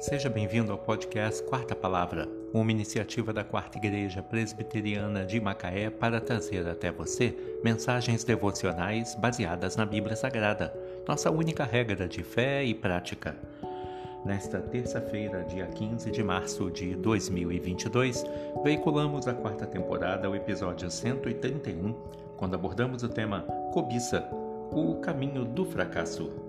Seja bem-vindo ao podcast Quarta Palavra, uma iniciativa da Quarta Igreja Presbiteriana de Macaé para trazer até você mensagens devocionais baseadas na Bíblia Sagrada, nossa única regra de fé e prática. Nesta terça-feira, dia 15 de março de 2022, veiculamos a quarta temporada, o episódio 131, quando abordamos o tema Cobiça, o caminho do fracasso.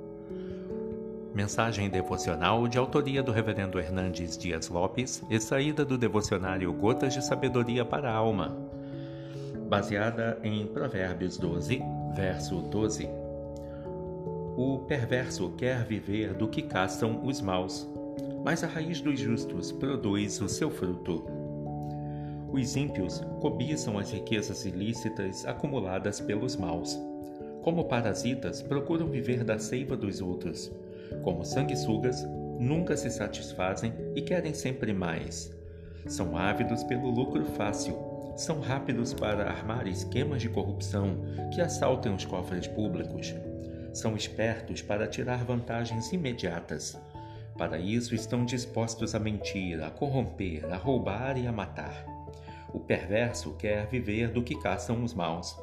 Mensagem devocional de autoria do Reverendo Hernandes Dias Lopes, extraída do devocionário Gotas de Sabedoria para a Alma, baseada em Provérbios 12, verso 12. O perverso quer viver do que caçam os maus, mas a raiz dos justos produz o seu fruto. Os ímpios cobiçam as riquezas ilícitas acumuladas pelos maus. Como parasitas, procuram viver da seiva dos outros como sanguessugas, nunca se satisfazem e querem sempre mais. São ávidos pelo lucro fácil, são rápidos para armar esquemas de corrupção que assaltem os cofres públicos. São espertos para tirar vantagens imediatas. Para isso estão dispostos a mentir, a corromper, a roubar e a matar. O perverso quer viver do que caçam os maus.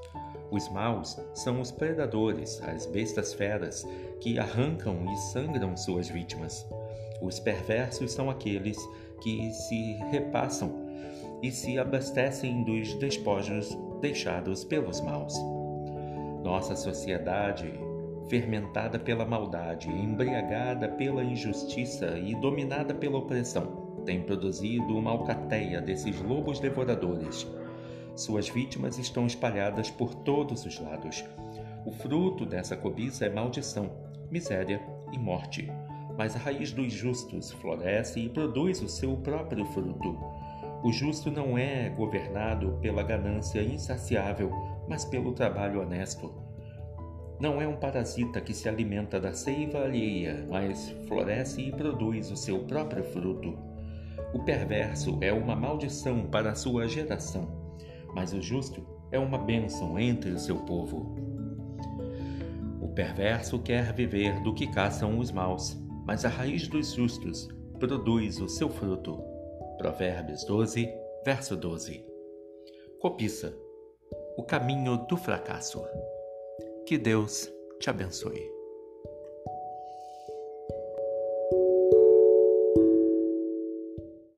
Os maus são os predadores, as bestas feras, que arrancam e sangram suas vítimas. Os perversos são aqueles que se repassam e se abastecem dos despojos deixados pelos maus. Nossa sociedade, fermentada pela maldade, embriagada pela injustiça e dominada pela opressão, tem produzido uma alcateia desses lobos devoradores suas vítimas estão espalhadas por todos os lados. O fruto dessa cobiça é maldição, miséria e morte. Mas a raiz dos justos floresce e produz o seu próprio fruto. O justo não é governado pela ganância insaciável, mas pelo trabalho honesto. Não é um parasita que se alimenta da seiva alheia, mas floresce e produz o seu próprio fruto. O perverso é uma maldição para a sua geração mas o justo é uma bênção entre o seu povo. O perverso quer viver do que caçam os maus, mas a raiz dos justos produz o seu fruto. Provérbios 12, verso 12. Cobiça, o caminho do fracasso. Que Deus te abençoe.